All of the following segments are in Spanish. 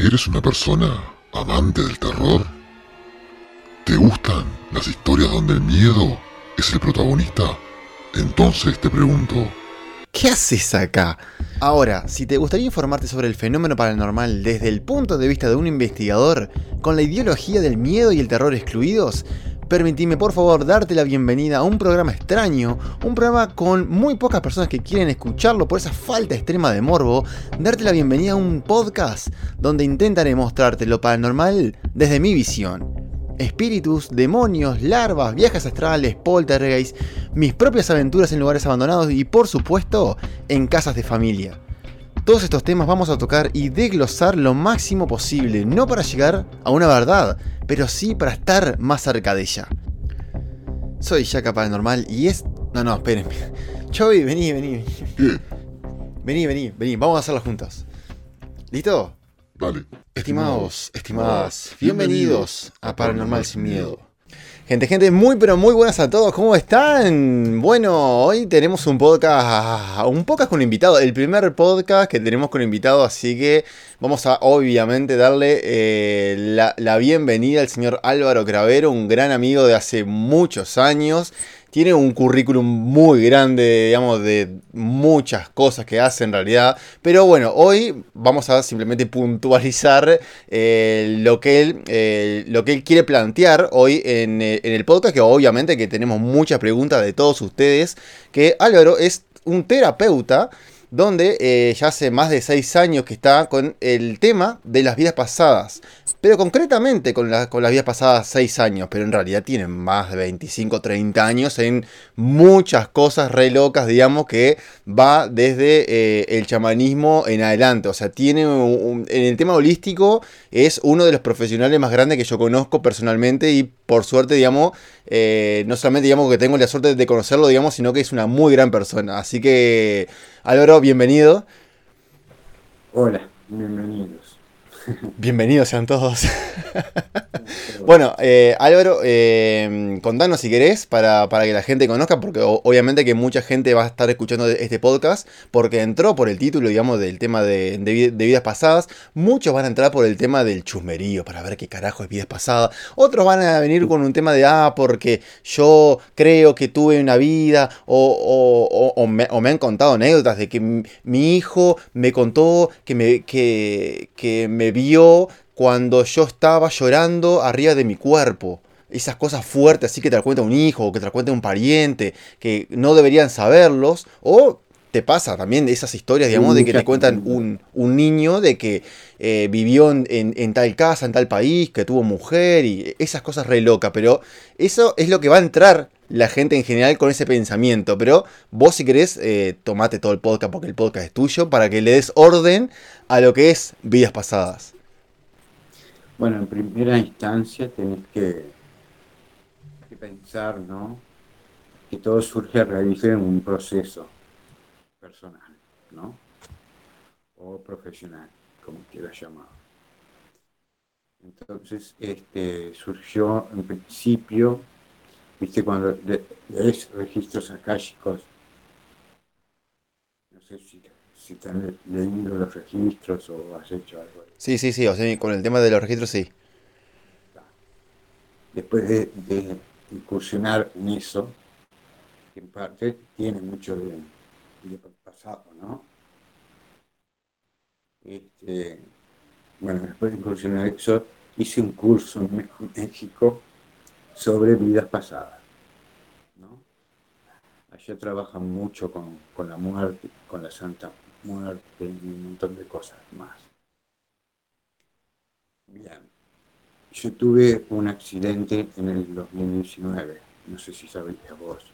¿Eres una persona amante del terror? ¿Te gustan las historias donde el miedo es el protagonista? Entonces te pregunto, ¿Qué haces acá? Ahora, si te gustaría informarte sobre el fenómeno paranormal desde el punto de vista de un investigador, con la ideología del miedo y el terror excluidos, permitime por favor darte la bienvenida a un programa extraño, un programa con muy pocas personas que quieren escucharlo por esa falta extrema de morbo, darte la bienvenida a un podcast donde intentaré mostrarte lo paranormal desde mi visión. Espíritus, demonios, larvas, viajes astrales, poltergeist, mis propias aventuras en lugares abandonados y por supuesto en casas de familia. Todos estos temas vamos a tocar y desglosar lo máximo posible, no para llegar a una verdad, pero sí para estar más cerca de ella. Soy Yaka Paranormal y es... No, no, espérenme. Chovy, vení, vení. Vení, vení, vení, vamos a hacerlo juntos. ¿Listo? vale. Estimados, estimadas, bienvenidos a Paranormal Sin Miedo. Gente, gente, muy pero muy buenas a todos, ¿cómo están? Bueno, hoy tenemos un podcast, un podcast con invitado, el primer podcast que tenemos con invitado, así que vamos a obviamente darle eh, la, la bienvenida al señor Álvaro Cravero, un gran amigo de hace muchos años tiene un currículum muy grande, digamos, de muchas cosas que hace en realidad. Pero bueno, hoy vamos a simplemente puntualizar eh, lo, que él, eh, lo que él quiere plantear hoy en, eh, en el podcast, que obviamente que tenemos muchas preguntas de todos ustedes, que Álvaro es un terapeuta donde eh, ya hace más de 6 años que está con el tema de las vidas pasadas. Pero concretamente con, con las vidas pasadas 6 años, pero en realidad tiene más de 25, 30 años en muchas cosas re locas, digamos, que va desde eh, el chamanismo en adelante. O sea, tiene un, en el tema holístico es uno de los profesionales más grandes que yo conozco personalmente y por suerte, digamos, eh, no solamente digamos que tengo la suerte de conocerlo, digamos, sino que es una muy gran persona. Así que, Álvaro, bienvenido. Hola, bienvenidos. Bienvenidos sean todos. bueno, eh, Álvaro, eh, contanos si querés para, para, que la gente conozca, porque obviamente que mucha gente va a estar escuchando este podcast, porque entró por el título, digamos, del tema de, de, de, vidas pasadas. Muchos van a entrar por el tema del chusmerío, para ver qué carajo es vidas pasadas. Otros van a venir con un tema de, ah, porque yo creo que tuve una vida, o, o, o, me, han contado anécdotas de que mi, mi hijo me contó que me, que, que me vio cuando yo estaba llorando arriba de mi cuerpo. Esas cosas fuertes, así que te la cuenta un hijo, o que te la cuenta un pariente, que no deberían saberlos. O te pasa también esas historias, digamos, de que te cuentan un, un niño de que eh, vivió en, en, en, tal casa, en tal país, que tuvo mujer y esas cosas re locas. Pero eso es lo que va a entrar la gente en general con ese pensamiento. Pero vos, si querés, eh, tomate todo el podcast porque el podcast es tuyo para que le des orden a lo que es vidas pasadas. Bueno, en primera instancia tenés que, que pensar, ¿no? Que todo surge a raíz de un proceso personal, ¿no? O profesional, como quieras llamar. Entonces, este, surgió en principio, viste, cuando lees registros akáshicos, no sé si, si están leyendo los registros o has hecho algo. Sí, sí, sí, o sea, con el tema de los registros sí. Después de, de incursionar en eso, que en parte tiene mucho de, de pasado, ¿no? Este, bueno, después de incursionar en eso, hice un curso en México sobre vidas pasadas, ¿no? Allá trabajan mucho con, con la muerte, con la santa muerte y un montón de cosas más. Bien, yo tuve un accidente en el 2019, no sé si sabías vos.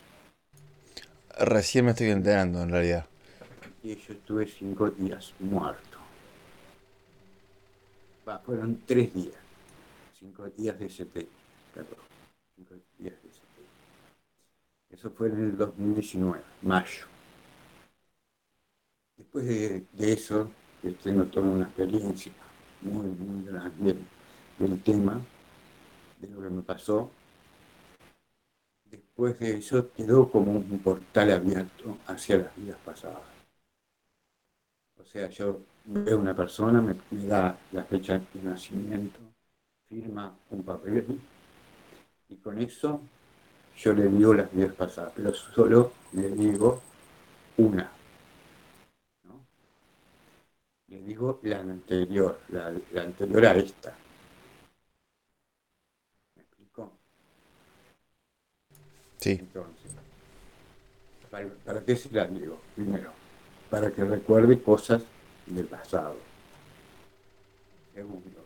Recién me estoy enterando, en realidad. Y yo estuve cinco días muerto. Va, fueron tres días. Cinco días de CT. Perdón. Eso fue en el 2019, mayo. Después de, eso, tengo toda una experiencia muy, muy grande del tema, de lo que me pasó. Después de eso quedó como un portal abierto hacia las vidas pasadas. O sea, yo veo una persona, me, me da la fecha de nacimiento, firma un papel y con eso yo le digo las vidas pasadas, pero solo le digo una. ¿no? Le digo la anterior, la, la anterior a esta. ¿Me explico? Sí. Entonces, ¿para, para qué se la digo? Primero, para que recuerde cosas del pasado. Segundo,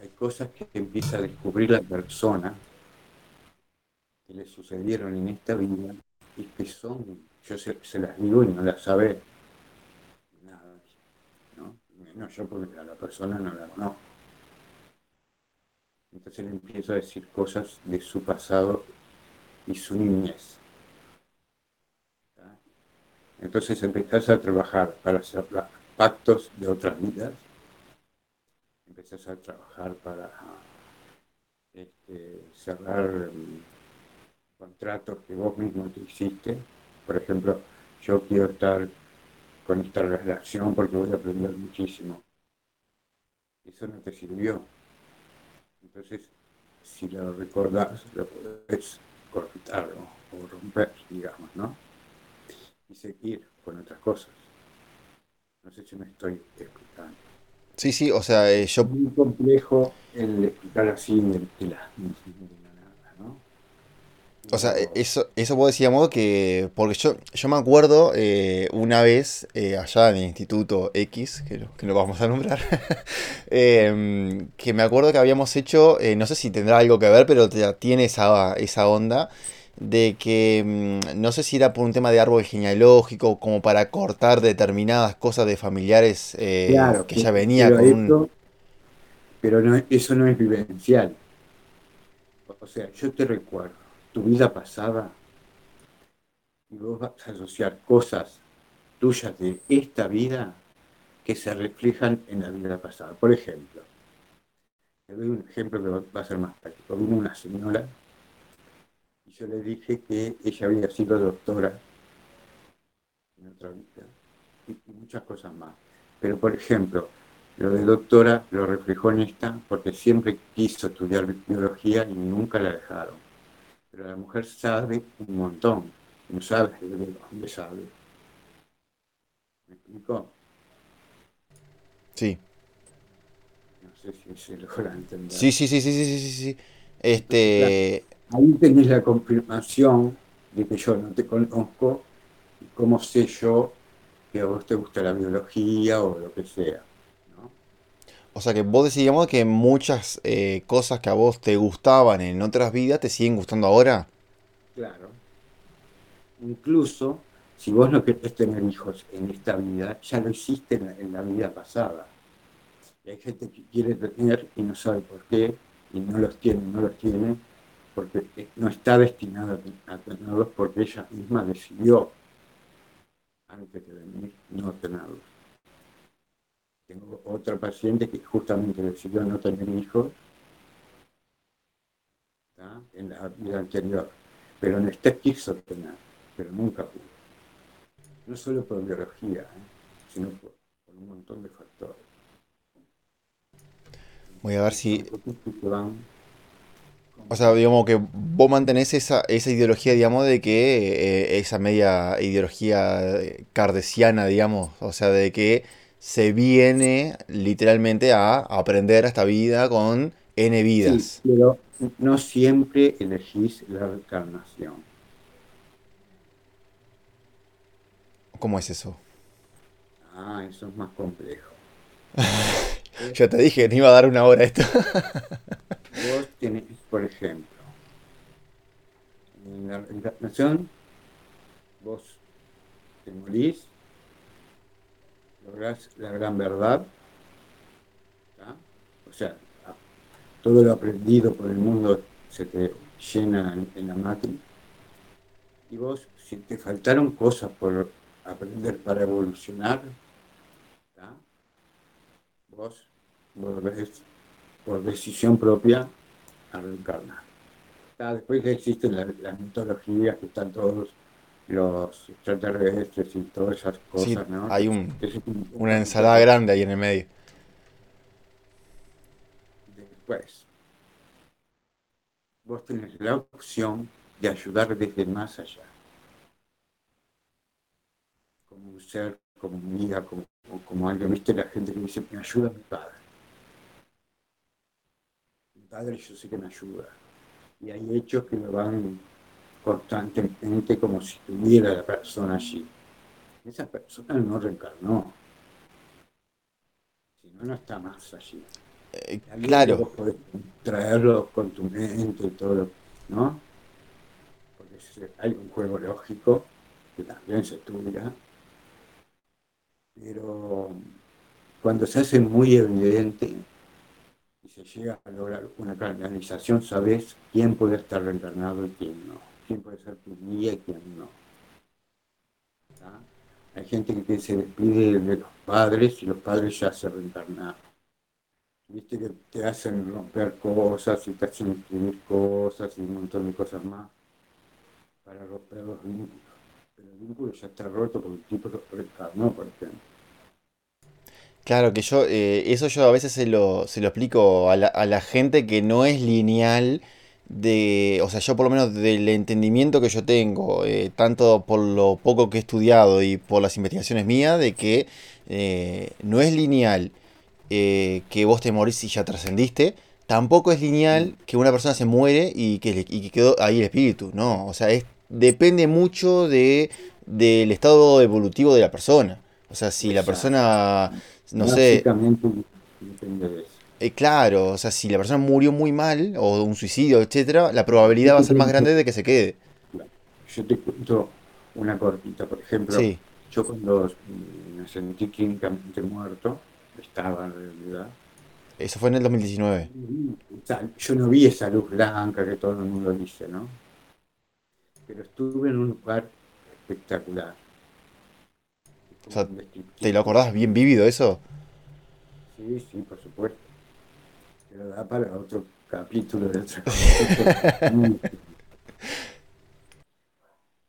hay cosas que empieza a descubrir la persona que le sucedieron en esta vida y que son, yo se, las digo y no las sabe nada. ¿no? Yo porque a la persona no la conozco. Entonces le empiezo a decir cosas de su pasado y su niñez. Entonces empezás a trabajar para hacer pactos de otras vidas. Empezás a trabajar para este, cerrar contratos que vos mismo te hiciste. Por ejemplo, yo quiero estar con esta relación porque voy a aprender muchísimo. Eso no te sirvió. Entonces, si lo recordás, lo podés cortarlo o romper, digamos, ¿no? Y seguir con otras cosas. No sé si me estoy explicando. Sí, sí, o sea, eh, Es yo muy complejo el explicar así de, de la, de la nada, ¿no? O sea, e- eso, eso vos decíamos que, porque yo, yo me acuerdo eh, una vez eh, allá en el Instituto X, que que no vamos a nombrar, em, que me acuerdo que habíamos hecho, eh, no sé si tendrá algo que ver, pero tiene esa, esa onda de que mm, no sé si era por un tema de árbol genealógico, como para cortar determinadas cosas de familiares Claro, que ya venía pero con un... eso, pero no, eso no es vivencial. O sea, yo te recuerdo tu vida pasada y vos vas a asociar cosas tuyas de esta vida que se reflejan en la vida pasada. Por ejemplo, te doy un ejemplo que va a ser más práctico. Vino una señora y yo le dije que ella había sido doctora en otra vida y muchas cosas más. Pero, por ejemplo, lo de doctora lo reflejó en esta porque siempre quiso estudiar biología y nunca la dejaron. Pero la mujer sabe un montón, no sabe de dónde sabe. ¿Me explico? Sí. No sé si se logra entender. Sí, sí, sí, sí, sí, sí, sí, sí. Este... Ahí tenés la confirmación de que yo no te conozco y cómo sé yo que a vos te gusta la biología o lo que sea. O sea que vos decíamos que muchas eh, cosas que a vos te gustaban en otras vidas te siguen gustando ahora. Claro. Incluso si vos no querés tener hijos en esta vida, ya lo hiciste en la, vida pasada. Hay gente que quiere tener y no sabe por qué, y no los tiene, no los tiene, porque eh, no está destinada a tenerlos porque ella misma decidió, antes de venir, no tenerlos. Tengo otra paciente que justamente decidió no tener hijos ¿tá? en la vida anterior, pero en esta quiso tener, pero nunca pudo. No solo por biología, ¿eh? sino por, por un montón de factores. Voy a ver si... O sea, digamos que vos mantenés esa, esa ideología, digamos, de que eh, esa media ideología eh, cardesiana, digamos, o sea, de que se viene literalmente a aprender esta vida con N Sí, vidas. pero no siempre elegís la reencarnación. ¿Cómo es eso? Ah, eso es más complejo. Ya te dije que te iba a dar una hora esto. Vos tenés, por ejemplo, en la reencarnación, vos te morís, la gran verdad, ¿tá? o sea, todo lo aprendido por el mundo se te llena en, la máquina, y vos, si te faltaron cosas por aprender para evolucionar, ¿tá? vos volvés por decisión propia a reencarnar. Ya, después existen la- las mitologías que están todos los extraterrestres y todas esas Sí, cosas, ¿no? hay un, una ensalada grande ahí en el medio. Después, vos tenés la opción de ayudar desde más allá. Como un ser, como un guía, como, como alguien, viste la gente que dice, me ayuda mi padre. Mi padre yo sé que me ayuda. Y hay hechos que me van constantemente como si tuviera la persona allí. Esa persona no reencarnó. Si no, no está más allí. Eh, claro, traerlo con tu mente y todo, ¿no? Porque es- hay un juego lógico que también se estudia, pero cuando se hace muy evidente y se llega a lograr una canalización, sabes quién puede estar reencarnado y quién no, quién puede ser tu guía y quién no. Hay gente que se despide de los padres y los padres ya se reencarnaron. Viste que te hacen romper cosas y te hacen escribir cosas y un montón de cosas más para romper los vínculos. Pero el vínculo ya está roto porque el tipo lo reencarnó, por ejemplo. claro que yo, eh, eso yo a veces se lo, se lo explico a la, a la gente que no es lineal de, o sea, yo por lo menos del entendimiento que yo tengo, eh, tanto por lo poco que he estudiado y por las investigaciones mías, de que eh, no es lineal eh, que vos te morís y ya trascendiste. Tampoco es lineal que una persona se muere y que, le- y que quedó ahí el espíritu, ¿no? O sea, es, depende mucho de, del estado evolutivo de la persona. O sea, si la persona, no sé, depende de eso. Eh, claro, o sea, si la persona murió muy mal, o un suicidio, etcétera, la probabilidad va a ser más grande de que se quede. Yo te cuento una cortita, por ejemplo, Sí, yo cuando mm, me sentí clínicamente muerto, estaba en realidad, eso fue en el 2019. O sea, yo no vi esa luz blanca que todo el mundo dice, ¿no? Pero estuve en un lugar espectacular. O sea. ¿Te lo acordás bien vívido eso? Sí, sí, por supuesto. Da para otro capítulo de otro capítulo.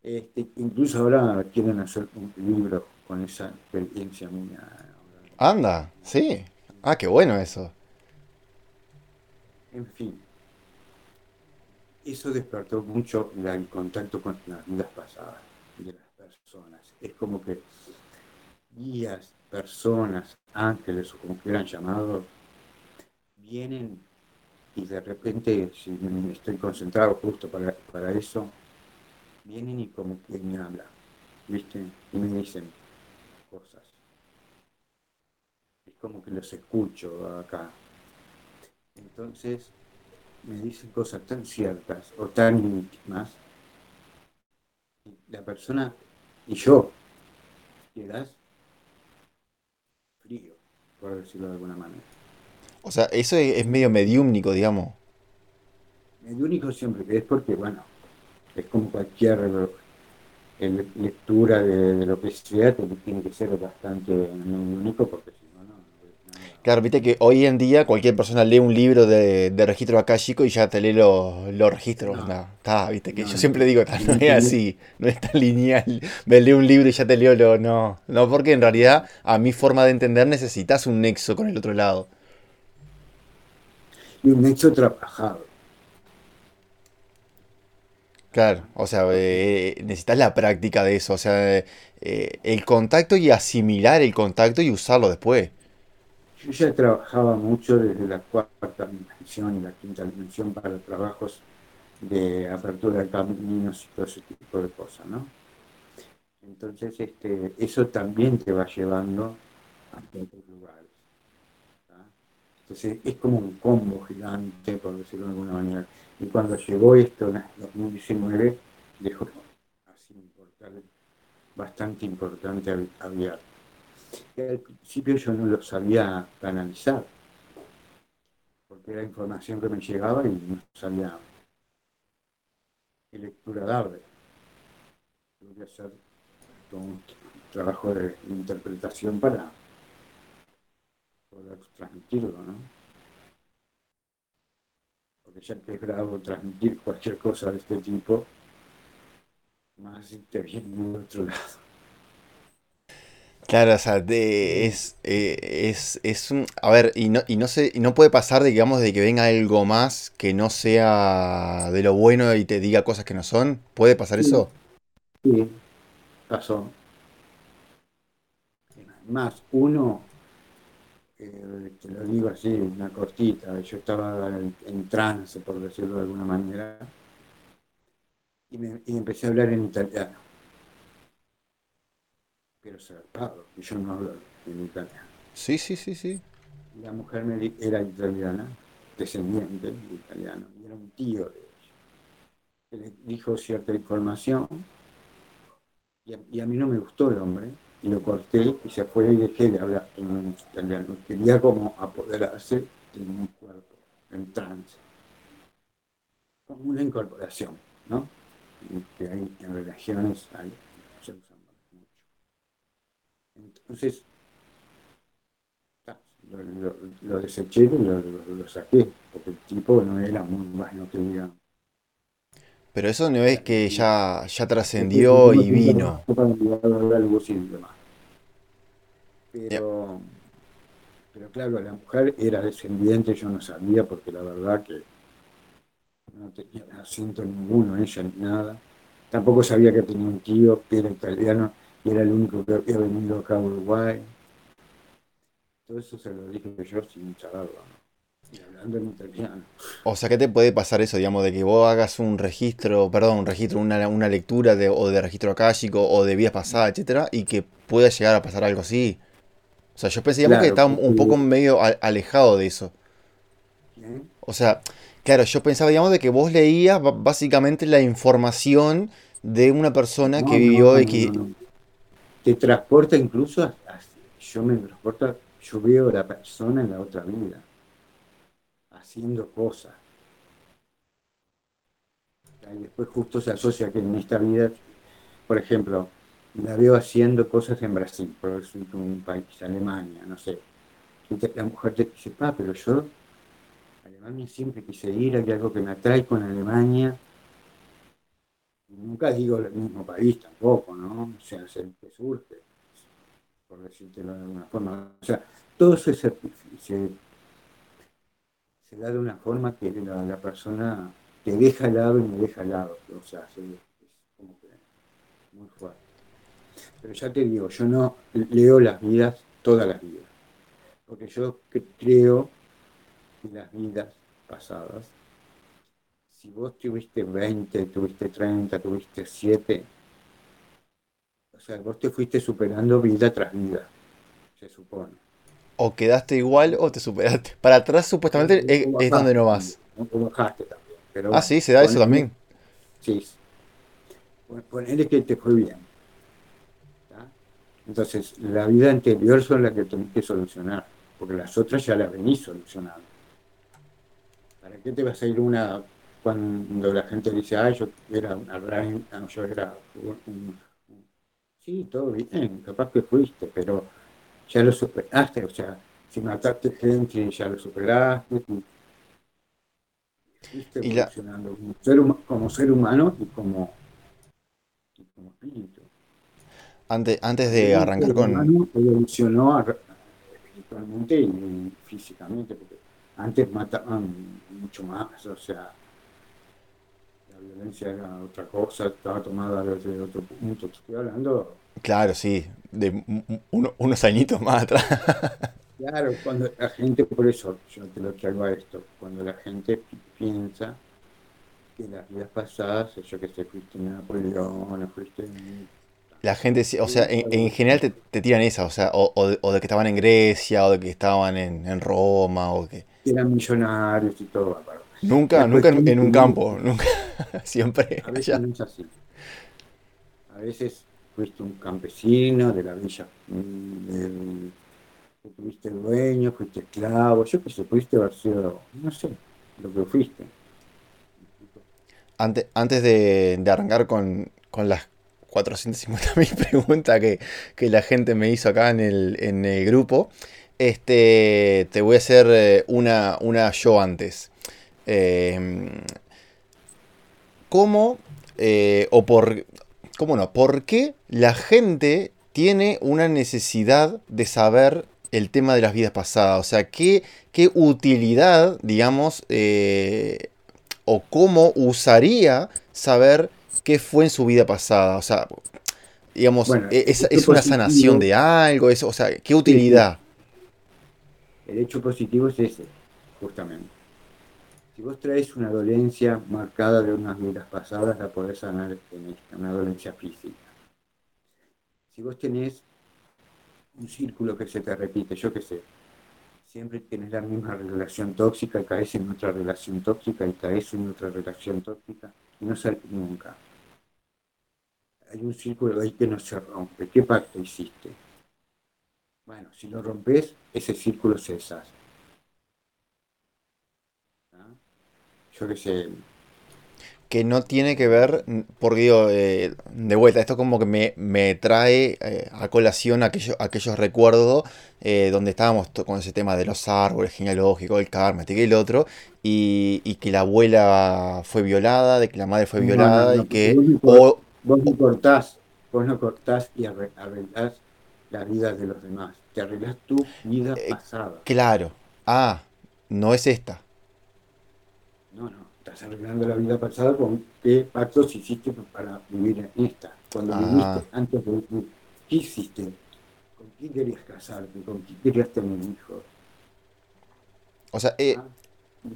Este, incluso ahora quieren hacer un libro con esa experiencia mía. Anda, sí. Ah, qué bueno eso. En fin, eso despertó mucho el contacto con las vidas pasadas de las personas. Es como que guías, personas, ángeles o como quieran llamados, vienen y de repente, si estoy concentrado justo para, para eso, vienen y como que me hablan, ¿viste? Y me dicen cosas. Es como que los escucho acá. Entonces, me dicen cosas tan ciertas o tan íntimas. La persona y yo quedas frío, por decirlo de alguna manera. O sea, eso es, medio mediúmnico, digamos. El único siempre que es porque, bueno, es como cualquier le- lectura de, de lo que sea, que tiene que ser bastante único porque si no, no. Claro, viste que hoy en día cualquier persona lee un libro de, de registro akáshico y ya te lee los, los registros. No. No, está, viste que No, yo siempre digo, "Ta, no es Sí. así, no es tan lineal. Me leo un libro y ya te leo lo. No, no, porque en realidad, a mi forma de entender, necesitas un nexo con el otro lado. Y un hecho trabajado. Claro, o sea, eh, necesitas la práctica de eso, o sea, eh, el contacto y asimilar el contacto y usarlo después. Yo ya trabajaba mucho desde la cuarta dimensión y la quinta dimensión para trabajos de apertura de caminos y todo ese tipo de cosas, ¿no? Entonces, este, eso también te va llevando a otros lugares. Entonces, es como un combo gigante, por decirlo de alguna manera. Y cuando llegó esto en el 2019, dejó así un portal bastante importante ab- abierto al principio yo no lo sabía canalizar, porque era información que me llegaba y no sabía qué lectura darle. Tuve que hacer todo un trabajo de interpretación para poder transmitirlo, ¿no? Porque ya que es grabo transmitir cualquier cosa de este tipo, más te viene de otro lado. Claro, o sea, es, eh, es, es un... A ver, y no, y no se, y no puede pasar, digamos, de que venga algo más que no sea de lo bueno y te diga cosas que no son. ¿Puede pasar eso? Sí, pasó. Más uno, eh, te lo digo así, una cortita, yo estaba en, trance, por decirlo de alguna manera, y, me, y empecé a hablar en italiano. Pero zarpado, y yo no hablo en italiano. Sí, sí, sí, sí. La mujer me era italiana, descendiente de italiano, y era un tío de ella. Que le dijo cierta información, y a, y a mí no me gustó el hombre, y lo corté y se fue y dejé de hablar italiano. Quería como apoderarse de un cuerpo en trance. Como una incorporación, ¿no? Que hay en relaciones hay, se usa mucho. Entonces, lo, deseché y lo saqué, porque el tipo no era muy bueno que digamos. Pero eso no es que ya, ya trascendió y vino. Pero, pero claro, la mujer era descendiente, yo no sabía, porque la verdad que no tenía acento ninguno ella ni nada. Tampoco sabía que tenía un tío que era italiano y era el único que había venido acá a Uruguay. Todo eso se lo dije yo sin saberlo, ¿no? Y hablando en italiano. O sea, ¿qué te puede pasar eso, digamos, de que vos hagas un registro, perdón, un registro, una, una lectura de, o de registro akáshico o de vidas pasadas, etcétera, y que pueda llegar a pasar algo así? O sea, yo pensé, digamos, que estaba un poco medio alejado de eso. ¿eh? O sea, claro, yo pensaba, digamos, de que vos leías básicamente la información de una persona No, que vivió no, y que... no, no. Te transporta incluso, a- a- yo me transporta, yo veo a la persona en la otra vida, haciendo cosas. Y después justo se asocia que en esta vida, por ejemplo, la veo haciendo cosas en Brasil, por ejemplo, un país, Alemania, no sé. La mujer te dice, pa, pero yo, Alemania siempre quise ir, hay algo que me atrae con Alemania. Nunca digo el mismo país tampoco, ¿no? O sea, se, que surge, por decírtelo de alguna forma. O sea, todo se, se, se- da de una forma que la, persona te deja al lado y me deja al lado. O sea, se- es como que muy fuerte. Pero ya te digo, yo no leo las vidas, todas las vidas. Porque yo creo en las vidas pasadas si vos tuviste 20, tuviste 30, tuviste 7, o sea, vos te fuiste superando vida tras vida, se supone. O quedaste igual o te superaste. Para atrás supuestamente es, O es donde no vas. bajaste, bajaste también. Pero Ah, sí, se da eso también. Sí. Pon- Ponele que te fue bien. ¿tá? Entonces, la vida anterior son las que tenés que solucionar, porque las otras ya las venís solucionando. ¿Para qué te vas a ir una cuando la gente dice, ah, yo era una ah, yo era un-". Sí, todo bien, capaz que fuiste, pero ya lo superaste, o sea, si mataste gente, ya lo superaste, y- Y la- evolucionando como ser, huma- como ser humano y como, y como espíritu. Antes, antes de El arrancar ser con... humano evolucionó espiritualmente y físicamente, porque antes mataban mucho más, o sea, la violencia era otra cosa, estaba tomada desde otro punto. Estoy hablando, Claro, sí, de uno- unos añitos más atrás. claro, cuando la gente, por eso yo te lo traigo a esto, cuando la gente pi- piensa que las vidas pasadas, yo que sé, fuiste en Napoleón, fuiste La gente, sí, o sea, en, en general te, te tiran esa, o sea, o, o de, o de que estaban en Grecia, o de que estaban en, en Roma, o que... eran millonarios y todo, bárbaro. Nunca, nunca en, un campo, nunca, siempre A veces allá. no es así. A veces fuiste un campesino de la villa, mm, que tuviste dueño, fuiste esclavo, yo que sé, pudiste haber sido, no sé, lo que fuiste. Antes, antes de, de arrancar con, con las 450.000 preguntas que, que la gente me hizo acá en el, en el grupo, este, te voy a hacer eh, una, una yo antes. Eh, ¿Cómo eh, o por ¿cómo no? ¿Por qué la gente tiene una necesidad de saber el tema de las vidas pasadas? O sea, ¿qué, qué utilidad, digamos, eh, o cómo usaría saber qué fue en su vida pasada? O sea, digamos, Bueno, ¿e- ¿es, es una sanación de algo? Es, o sea, ¿qué utilidad? El hecho positivo es ese, justamente. Si vos traes una dolencia marcada de unas vidas pasadas, la podés sanar en esta, una dolencia física. Si vos tenés un círculo que se te repite, yo qué sé, siempre tenés la misma relación tóxica caes en otra relación tóxica y caes en otra relación tóxica y no salís nunca. Hay un círculo ahí que no se rompe. ¿Qué pacto hiciste? Bueno, si lo rompes, ese círculo se deshace. ¿Ah? Yo qué sé, que no tiene que ver, porque digo, eh, de vuelta, esto como que me, me trae eh, a colación aquello- aquellos recuerdos eh, donde estábamos con ese tema de los árboles genealógicos, el karma, este que el otro, y, y que la abuela fue violada, de que la madre fue violada, no, no, y que... vos vos no cortás, vos no cortás y arre- arreglás las vidas de los demás. Te arreglás tu vida Eh, pasada. claro, ah, no es esta. No, no, estás arreglando la vida pasada con qué pactos hiciste para vivir en esta. Cuando Ah. viviste antes de vivir, ¿qué hiciste? ¿Con quién querías casarte? ¿Con quién querías tener hijos? O sea, eh, ¿Ah?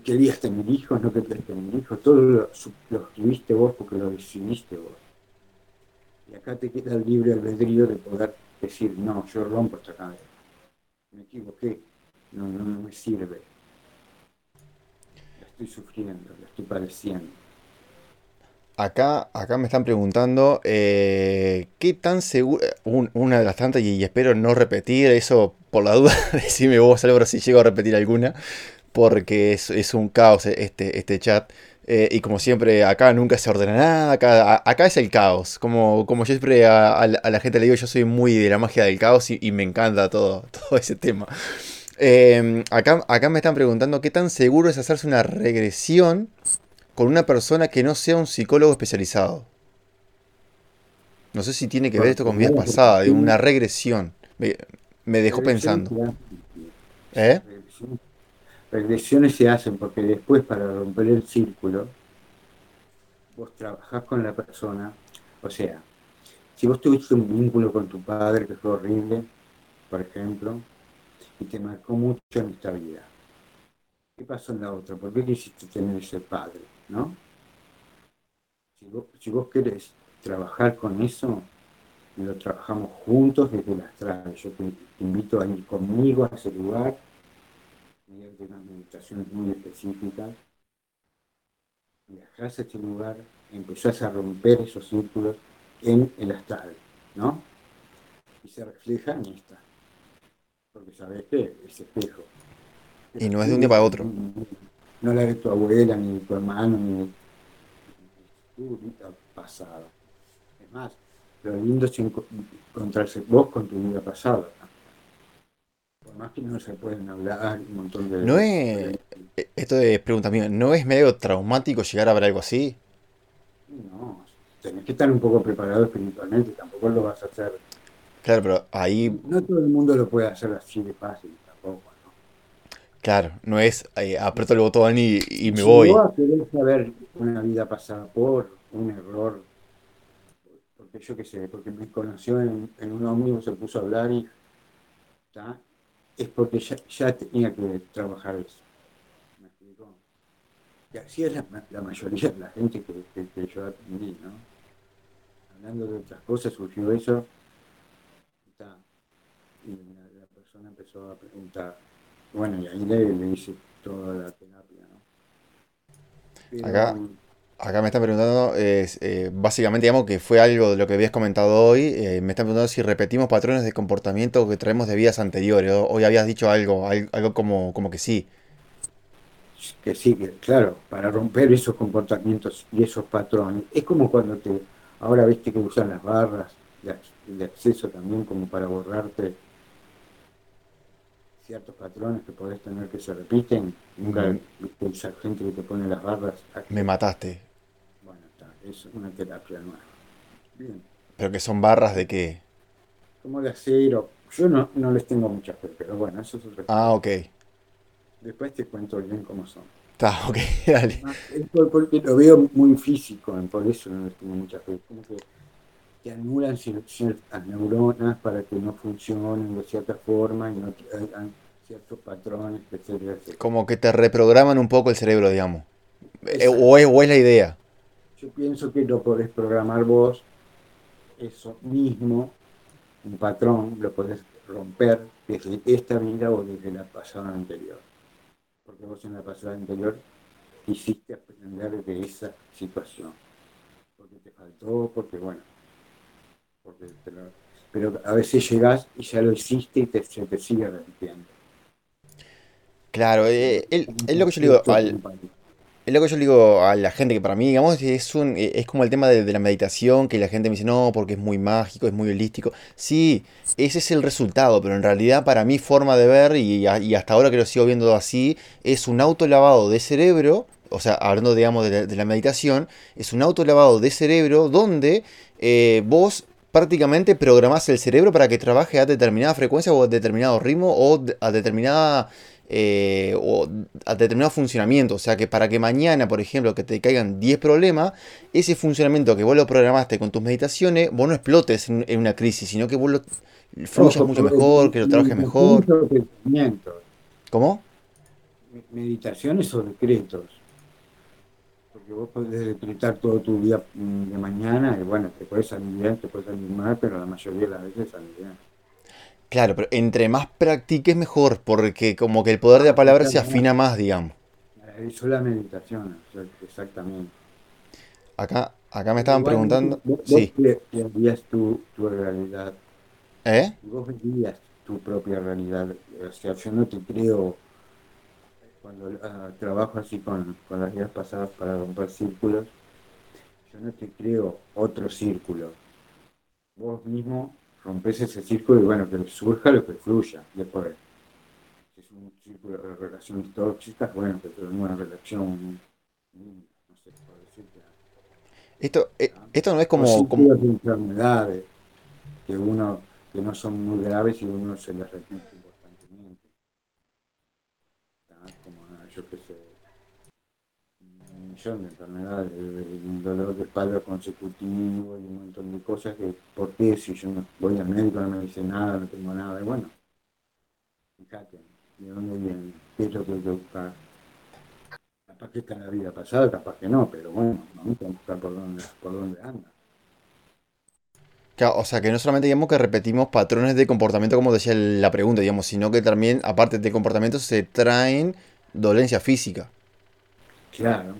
¿Querías tener hijos? ¿No querías tener hijos? Todo lo, lo tuviste vos porque lo decidiste vos. Y acá te queda el libre albedrío de poder decir, no, yo rompo esta cadena. Me equivoqué. No, no, no me sirve. Estoy sufriendo, la estoy padeciendo. Acá, acá me están preguntando eh, qué tan seguro, un- una de las tantas, y, espero no repetir eso por la duda, decime vos algo si llego a repetir alguna, porque es, es un caos este, este chat. eh, y como siempre, acá nunca se ordena nada, acá, acá es el caos. Como, como yo siempre a, a la a la gente le digo, yo soy muy de la magia del caos y, y me encanta todo, todo ese tema. Eh, acá, acá me están preguntando qué tan seguro es hacerse una regresión con una persona que no sea un psicólogo especializado. No sé si tiene que ver esto con vidas pasadas, de una regresión. Me, me dejó pensando. ¿Eh? Regresiones- Regresiones se hacen porque después para romper el círculo, vos trabajás con la persona, o sea, si vos tuviste un vínculo con tu padre que fue horrible, por ejemplo, y te marcó mucho en esta vida, ¿qué pasó en la otra? ¿Por qué quisiste tener ese padre? ¿No? Si vos, si vos querés trabajar con eso, lo trabajamos juntos desde el astral. Yo te, te invito a ir conmigo a ese lugar, mediante unas meditaciones muy específicas. Viajás a este lugar, empezás a romper esos círculos en el astral, ¿no? Y se refleja en esta. Porque sabés que es espejo. Y no es de un día para otro. No la de tu abuela, ni de tu hermano, ni de tu vida pasada. Es más, lo lindo es enco- encontrarse vos con tu vida pasada. Por más que no se pueden hablar un montón de... No es- Esto es pregunta mía. ¿No es medio traumático llegar a ver algo así? No, tenés que estar un poco preparado espiritualmente, tampoco lo vas a hacer. Claro, pero ahí, No todo el mundo lo puede hacer así de fácil, tampoco. ¿no? claro, no es eh, aprieto el botón y, y me si voy. vos querés saber una vida pasada por un error, porque yo qué sé, porque me conoció en, en un ómnibus, se puso a hablar y ¿tá? es porque ya, ya tenía que trabajar eso. ¿Me explico? Y así es la, la mayoría de la gente que, que- que yo atendí, ¿no? Hablando de otras cosas surgió eso. Y la, la persona empezó a preguntar, bueno, y ahí le, le hice toda la terapia, ¿no? Pero, Acá- Acá me están preguntando, es, eh, básicamente digamos que fue algo de lo que habías comentado hoy, eh, me están preguntando si repetimos patrones de comportamiento que traemos de vidas anteriores. Hoy habías dicho algo, al- algo como, como que sí. que sí, que claro, para romper esos comportamientos y esos patrones, es como cuando te, ahora viste que usan las barras de acceso también como para borrarte ciertos patrones que podés tener que se repiten, nunca Mm. viste esa gente que te pone las barras, Me mataste. bueno, está, es una terapia nueva. Bien. ¿Pero que son barras de qué? como de acero. Yo no, no les tengo mucha fe, pero bueno, eso es otra cosa. Ah, ok. Después te cuento bien cómo son. Está, ok, dale. Ah, porque lo veo muy físico, por eso no les tengo mucha fe. Como que te anulan cier- ciertas neuronas para que no funcionen de cierta forma y no hagan ciertos patrones, etcétera, etcétera. Como que te reprograman un poco el cerebro, digamos. Eh, o, es, o es la idea. Yo pienso que lo podés programar vos, eso mismo, un patrón, lo podés romper desde esta vida o desde la pasada anterior. Porque vos en la pasada anterior quisiste aprender de esa situación. Porque te faltó, porque bueno. Porque te lo- pero a veces llegás y ya lo hiciste y te, se te sigue repitiendo. Claro, eh, es, es lo que yo le digo al, Es lo que yo digo a la gente que para mí, digamos, es un, es como el tema de, de la meditación, que la gente me dice, no, porque es muy mágico, es muy holístico. Sí, ese es el resultado, pero en realidad para mi forma de ver, y, hasta ahora que lo sigo viendo así, es un autolavado de cerebro, o sea, hablando, digamos, de la, de la meditación, es un autolavado de cerebro donde eh, vos prácticamente programás el cerebro para que trabaje a determinada frecuencia o a determinado ritmo o a determinada eh, o a determinado funcionamiento. O sea que para que mañana, por ejemplo, que te caigan 10 problemas, ese funcionamiento que vos lo programaste con tus meditaciones, vos no explotes en, en una crisis, sino que vos lo fluyas mucho mejor, que lo trabajes mejor. ¿Cómo? meditaciones o decretos. Porque vos podés decretar todo tu día mm, de mañana y bueno, te puede salir bien, te puede salir mal, pero la mayoría de las veces sale bien. Claro, pero entre más practiques mejor, porque como que el poder de la palabra se afina más, digamos. Eso es la meditación, exactamente. Acá, acá me estaban preguntando. Vos, vos Sí, crearías tu, tu realidad, ¿eh? vos verías tu propia realidad. O sea, yo no te creo, cuando ah, trabajo así con, con las vidas pasadas para romper círculos, yo no te creo otro círculo. Vos mismo rompes ese círculo y bueno, que surja lo que fluya después. Si es un círculo de relaciones tóxicas, bueno, que tenga una relación, no sé, por decirte. Esto, eh, esto no es O como, como, de enfermedades que uno, que no son muy graves y uno se las repite constantemente. ¿tá? Como, ah, yo qué sé, un millón de enfermedades, un dolor de espalda consecutivo y un montón de cosas que, ¿por qué si yo no voy al médico no me dice nada, no tengo nada? Y bueno, fíjate, ¿de dónde viene? ¿Qué es lo que hay que buscar? Capaz que está en la vida pasada, capaz que no, pero bueno, vamos a buscar por dónde, por dónde anda. Claro, o sea, que no solamente digamos que repetimos patrones de comportamiento, como decía la pregunta, digamos, sino que también, aparte de comportamiento, se traen dolencia física. Claro,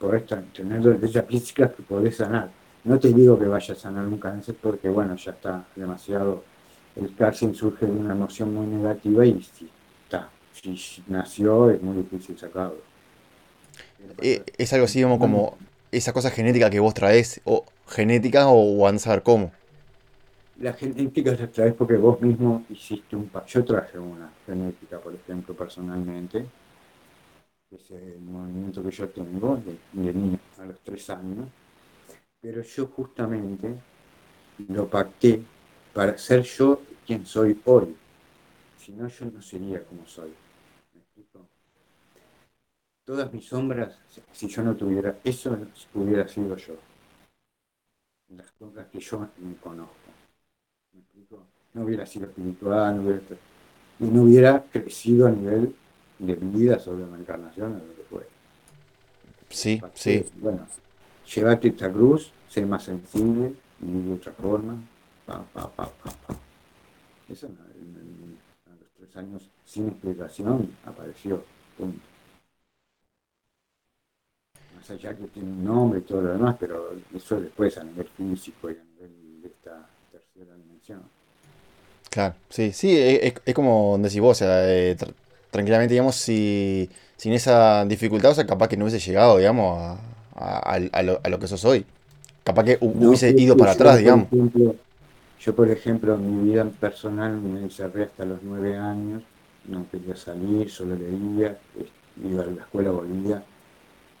podés tener dolencias físicas que podés sanar. No te digo que vayas a sanar un cáncer porque, bueno, ya está demasiado. El cáncer surge de una emoción muy negativa y si está, si nació es muy difícil sacarlo. Eh, es algo así, digamos, como esa cosa genética que vos traes, o genética, o, andás a cómo. La genética la traes porque vos mismo hiciste un... Yo traje una genética, por ejemplo, personalmente. Ese es el movimiento que yo tengo de, de niño a los tres años. Pero yo justamente lo pacté para ser yo quien soy hoy. Si no, yo no sería como soy. ¿Me explico? Todas mis sombras, si- yo no tuviera eso, hubiera sido yo. Las cosas que yo me conozco. ¿Me explico? No hubiera sido espiritual, no hubiera, no hubiera crecido a nivel de vida sobre la encarnación o lo que fue. Sí, sí. Bueno, llevarte esta cruz, ser más sensible, vivir de otra forma. Pa, pa, pa, pa, pa. Eso en- en- en- a los tres años, sin explicación, apareció. Punto. Más allá que tiene un nombre y todo lo demás, pero eso después a nivel físico y a nivel de esta tercera dimensión. Claro, sí, sí, es, es- como decís vos, o sea, eh, tranquilamente, digamos, si, sin esa dificultad, o sea, capaz que no hubiese llegado, digamos, a, a- a- a lo, a lo que sos hoy. Capaz que No, hubiese es ido para atrás, digamos. ejemplo, yo, por ejemplo, en mi vida personal me encerré hasta los nueve años, no quería salir, solo leía, iba a la escuela, volvía,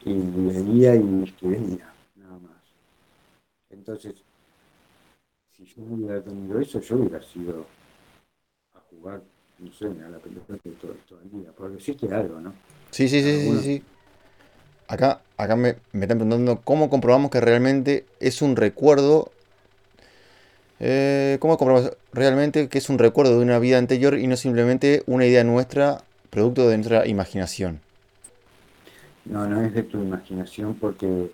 y leía y escribía, nada más. Entonces, si yo no hubiera tenido eso, yo hubiera sido a jugar, no sé, a la pelota todo, todo el día. Por decirte algo, ¿no? Sí, sí, sí, sí, sí. Acá, acá me, me están preguntando cómo comprobamos que realmente es un recuerdo. Eh, ¿Cómo comprobamos realmente que es un recuerdo de una vida anterior y no simplemente una idea nuestra, producto de nuestra imaginación? No, no es de tu imaginación porque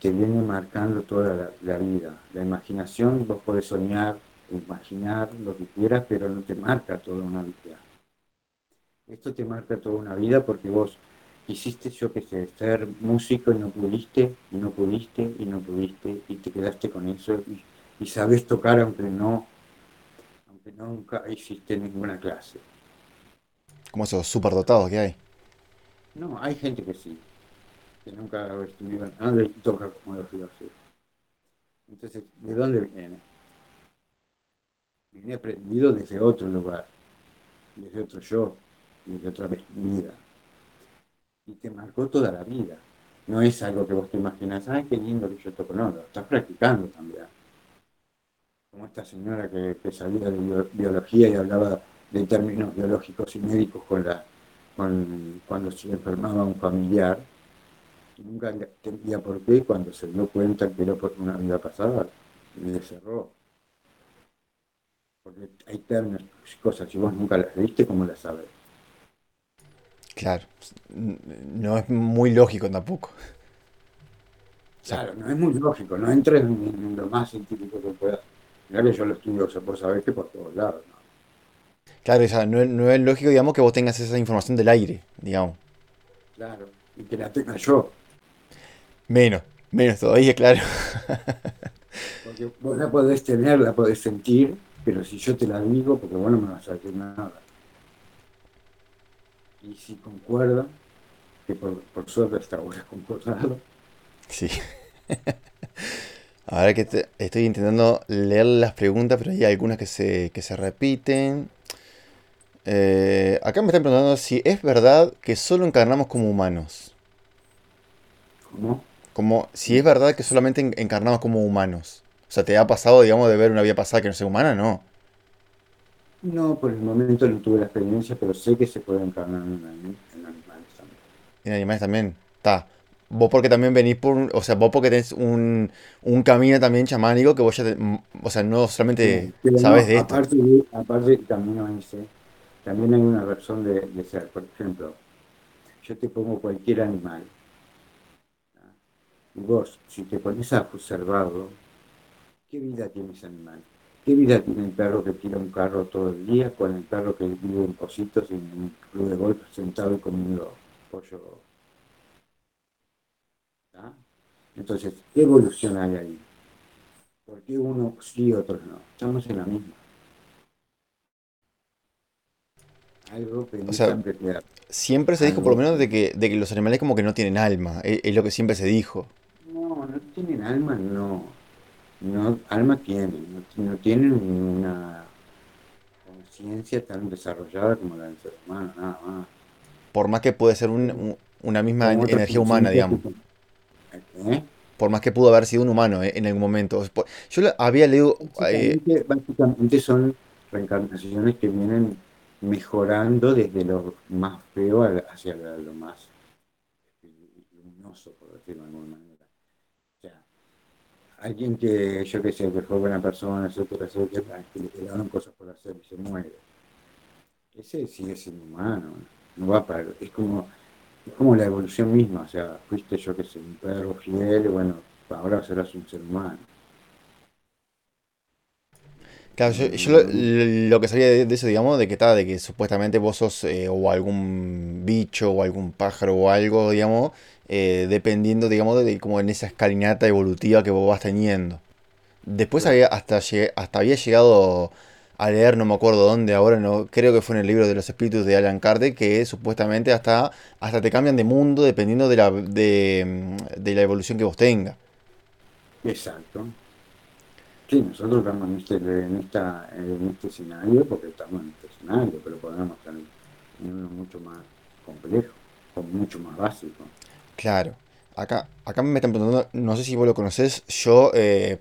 te viene marcando toda la, la vida. La imaginación, vos podés soñar, imaginar lo que quieras, pero no te marca toda una vida. Esto te marca toda una vida porque vos quisiste, yo que sé, ser músico y no pudiste, y no pudiste, y no pudiste, y te quedaste con eso, y, y sabes tocar aunque no, aunque nunca hiciste ninguna clase. Como esos superdotados que hay. No, hay gente que sí, que nunca nada y toca como lo quiero hacer. Entonces, ¿de dónde viene? Viene aprendido desde otro lugar, desde otro yo, desde otra vida y te marcó toda la vida. No es algo que vos te imaginas, ay, qué lindo que yo toco, no, lo estás practicando también. Como esta señora que, que salía de biología y hablaba de términos biológicos y médicos con la, con, cuando se enfermaba un familiar, y nunca entendía por qué, cuando se dio cuenta que era por una vida pasada, le cerró. Porque hay términos, cosas, si vos nunca las viste, ¿cómo las sabes? Claro, no es muy lógico tampoco. Claro, no es muy lógico, no entres en, lo más científico que puedas. Que yo lo estudio, o sea, por saber que por todos lados. ¿no? Claro, o sea, no, no es lógico, digamos, que vos tengas esa información del aire, digamos. Claro, y que la tenga yo, Menos, menos todavía, claro. porque vos la podés tener, la podés sentir, pero si yo te la digo, porque vos no me vas a decir nada. Y si concuerda, que por, por suerte hasta ahora concordado, Sí. Ahora que te- estoy intentando leer las preguntas, pero hay algunas que se, que se repiten. Eh, acá me están preguntando si es verdad que solo encarnamos como humanos. ¿cómo? Como si es verdad que solamente en- encarnamos como humanos. O sea, ¿te ha pasado, digamos, de ver una vida pasada que no sea humana? No. No, por el momento no tuve la experiencia, pero sé que se puede encarnar en, anim- en animales también. En animales también. Está. Vos porque también venís por... O sea, vos porque tenés un, un camino también chamánico que vos ya... te- mm, o sea, no solamente no, sabes de esto. aparte, aparte también ese, también hay una razón de, de ser. Por ejemplo, yo te pongo cualquier animal. vos, si te pones a observarlo, ¿qué vida tiene ese animal? ¿Qué vida tiene el perro que tira un carro todo el día con el perro que vive en Positos en un club de golf sentado y comiendo pollo? ¿Ah? Entonces, ¿qué evolución hay ahí? ¿Por qué unos sí y otros no? Estamos en la misma. Algo que no sea, siempre se dijo por lo menos de que, de que los animales como que no tienen alma. Es, es lo que siempre se dijo. No, no tienen alma, no. No, alma tienen, no, no tienen una conciencia tan desarrollada como la del ser humano, nada más. Por más que puede ser un- un- una misma energía humana, digamos. ¿Eh? Por más que pudo haber sido un humano eh, en algún momento. Yo había leído... eh, Básicamente, básicamente son reencarnaciones que vienen mejorando desde lo más feo hacia lo, lo más luminoso, por decirlo de alguna manera. Alguien que, yo qué sé, que fue buena persona, etcétera, etcétera, que le quedaron cosas por hacer y se muere. Ese sigue siendo humano, no va para, es como, es como la evolución misma, o sea, fuiste yo que sé, un perro fiel, y bueno, ahora serás un ser humano. Claro, yo, yo lo, lo que sabía de, de eso, digamos, de que está, de que supuestamente vos sos eh, o algún bicho o algún pájaro o algo, digamos, eh, dependiendo, digamos, de como en esa escalinata evolutiva que vos vas teniendo. Después había hasta, llegué- hasta había llegado a leer, no me acuerdo dónde ahora, no, creo que fue en el libro de los espíritus de Alan Kardec, que supuestamente hasta, hasta te cambian de mundo dependiendo de la, de, de la evolución que vos tengas. Exacto. Sí, nosotros estamos en este, en, esta, en este escenario porque estamos en este escenario, pero podemos estar en uno mucho más complejo, o mucho más básico. Claro. Acá, acá me están preguntando, no sé si vos lo conocés, yo, eh,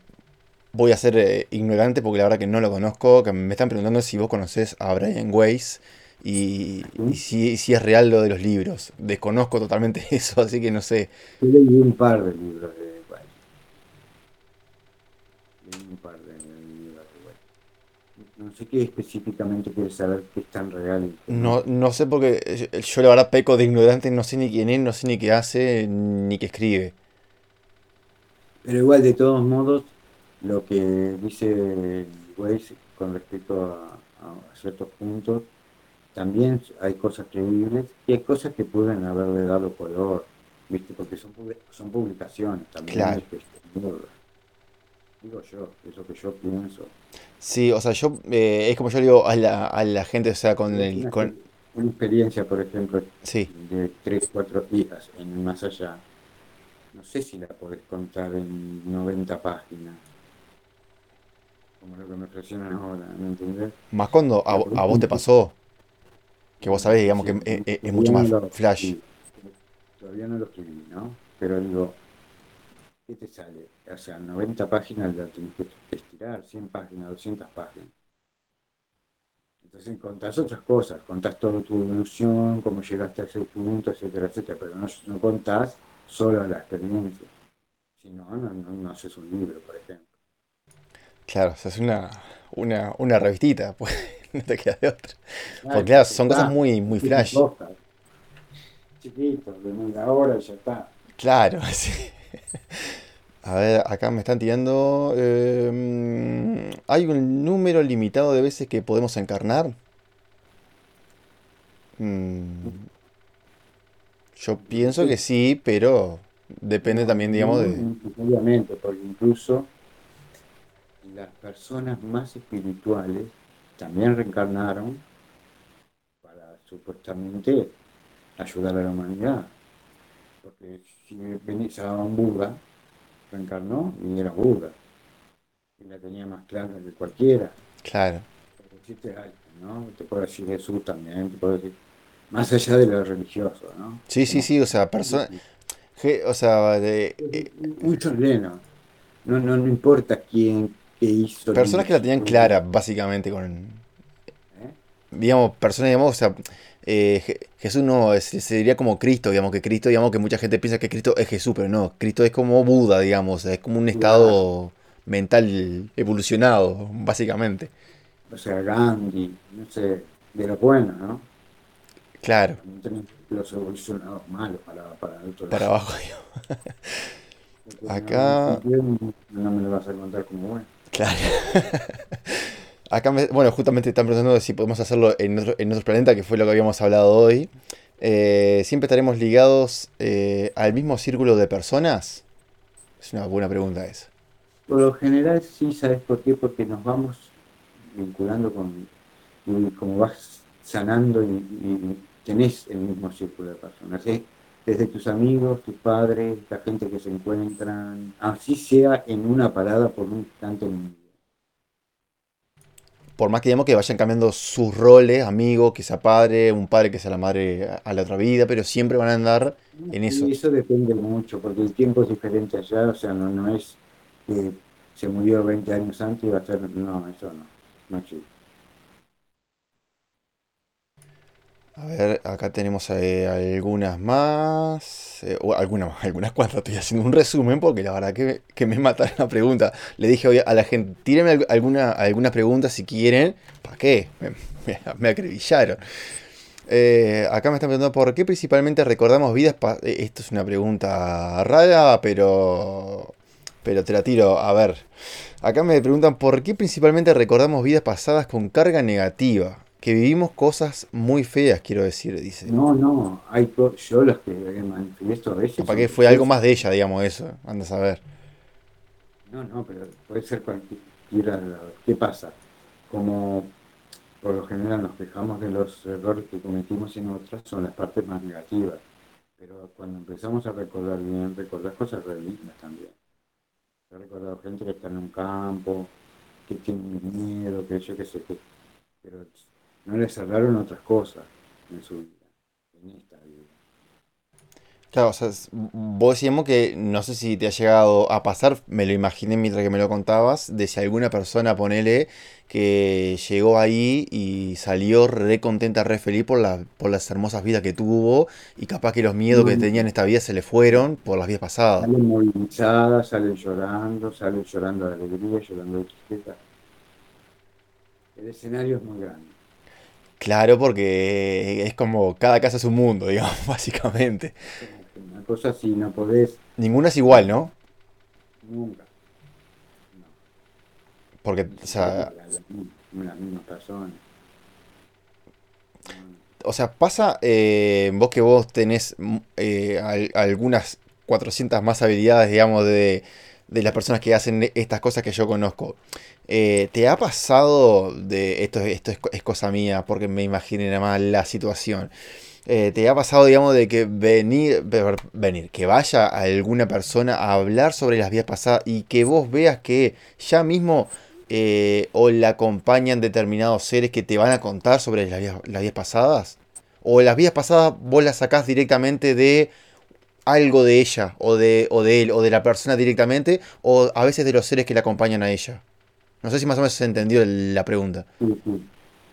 voy a ser eh, ignorante porque la verdad que no lo conozco, que me están preguntando si vos conocés a Brian Weiss y, si, si es real lo de los libros. Desconozco totalmente eso, así que no sé. Yo leí un par de libros de Weiss. Leí un par de libros de Weiss. No sé qué específicamente quieres saber qué es tan real. No, no sé porque eh, yo la verdad peco de ignorante, no sé ni quién es, no sé ni qué hace, ni qué escribe. Pero igual, de todos modos, lo que dice Weiss con respecto a, a ciertos puntos, también hay cosas creíbles y hay cosas que pueden haberle dado color, ¿viste? Porque son, son publicaciones, también Claro. que. Digo yo, es lo que yo pienso. Sí, o sea, yo, eh, es como yo digo a la, a la gente, o sea, con el, con, una experiencia, por ejemplo, sí, de tres, cuatro días en más allá, no sé si la podés contar en 90 páginas, como lo que me ofrecieron ahora, ¿me entendés? más cuando a, a vos te pasó, que vos sabés, digamos, que Sí, es, es- mucho más flash. sí, todavía no lo escribí, ¿no? Pero digo, ¿qué te sale? O sea, 90 páginas la tenés que estirar, 100 páginas, 200 páginas. Entonces contás otras cosas, contás toda tu evolución, cómo llegaste a ese punto, etcétera, etcétera, pero no, no contás solo la experiencia. Si no, no, no, no haces un libro, por ejemplo. Claro, o sea, es una, una, una revistita, pues no te queda de otra. Porque claro, son cosas muy, muy flash. Chiquitos, de media hora y ya está. Claro, sí. A ver, acá me están tirando. mm, ¿hay un número limitado de veces que podemos encarnar? Mm, yo pienso que sí, pero depende también, digamos, de... necesariamente, porque incluso las personas más espirituales también reencarnaron para supuestamente ayudar a la humanidad. Porque si venís a un Buda, reencarnó y era Buda. Y la tenía más clara que cualquiera. Claro, decirte algo, ¿no? Te puedo decir Jesús también, te puedo decir, más allá de lo religioso, ¿no? sí, sí, sí, o sea, persona, o sea, de, eh, Muchos Lennon. No, no, no importa quién qué hizo. personas que la tenían clara, básicamente, con, ¿eh? digamos, personas, digamos, o sea, eh, Je- Jesús no, es- se diría como Cristo, digamos, que Cristo, digamos, que mucha gente piensa que Cristo es Jesús, pero no, Cristo es como Buda, digamos, es como un estado mental evolucionado, básicamente. O sea, Gandhi, no sé, de lo bueno, ¿no? Claro, los evolucionados malos para, para el otro para lado. abajo, acá- No, no me lo vas a contar como bueno. Claro. Acá, me- bueno, justamente están preguntando si podemos hacerlo en otro, en otros planetas, que fue lo que habíamos hablado hoy. Eh, ¿Siempre estaremos ligados eh, al mismo círculo de personas? Es una buena pregunta esa. Por lo general sí, ¿sabes por qué? Porque nos vamos vinculando con, y como vas sanando y, tenés el mismo círculo de personas. ¿eh? Desde tus amigos, tus padres, la gente que se encuentran, así sea en una parada por un día. Por más que digamos que vayan cambiando sus roles, amigo, que sea padre, un padre que sea la madre a- la otra vida, pero siempre van a andar en eso. Y eso depende mucho, porque el tiempo es diferente allá, o sea, no, no es que se murió 20 años antes y va a ser, no, eso no, no existe. A ver, acá tenemos eh, algunas más. eh, o algunas algunas cuantas. Estoy haciendo un resumen porque la verdad que, me mataron la pregunta. Le dije hoy a la gente, tírenme al- alguna, algunas preguntas si quieren. ¿Para qué? Me, me. Eh, acá me están preguntando por qué principalmente recordamos vidas. Esto es una pregunta rara, pero. Pero te la tiro. A ver. Acá me preguntan por qué principalmente recordamos vidas pasadas con carga negativa. Que vivimos cosas muy feas, quiero decir, dice. No, no, hay yo las que manifiesto a veces. Son que fue algo más de ella, digamos, eso. Anda a saber. No, no, pero puede ser cualquiera. ¿Qué pasa? Como por lo general nos quejamos de los errores que cometimos en otras, son las partes más negativas. Pero cuando empezamos a recordar bien, recordar cosas re lindas también. He recordado gente que está en un campo, que tiene miedo, que yo qué sé qué. Pero no les cerraron otras cosas en su vida, en esta vida. Claro, o sea, vos decíamos que no sé si te ha llegado a pasar, me lo imaginé mientras que me lo contabas, de si alguna persona, ponele, que llegó ahí y salió re contenta, re feliz por la, por las hermosas vidas que tuvo y capaz que los miedos que tenía en esta vida se le fueron por las vidas pasadas. Salen movilizadas, salen llorando, salen llorando de alegría, llorando de tristeza. El escenario es muy grande. Claro, porque es como cada casa es un mundo, digamos, básicamente. Una cosa así no podés Ninguna es igual, ¿no? nunca. No. Porque, o sea, La- la- las mismas personas. O sea, pasa, eh, vos que vos tenés eh, al- algunas 400 más habilidades, digamos, de, de las personas que hacen estas cosas que yo conozco. Eh, ¿te ha pasado de, esto, esto es, es cosa mía, porque me imaginé nada más la situación. Eh, ¿te ha pasado, digamos, de que venir, venir, que vaya alguna persona a hablar sobre las vías pasadas y que vos veas que ya mismo eh, o la acompañan determinados seres que te van a contar sobre las vías, las vías pasadas? ¿O las vías pasadas vos las sacás directamente de algo de ella, o de, o de él, o de la persona directamente, o a veces de los seres que la acompañan a ella? No sé si más o menos se entendió la pregunta.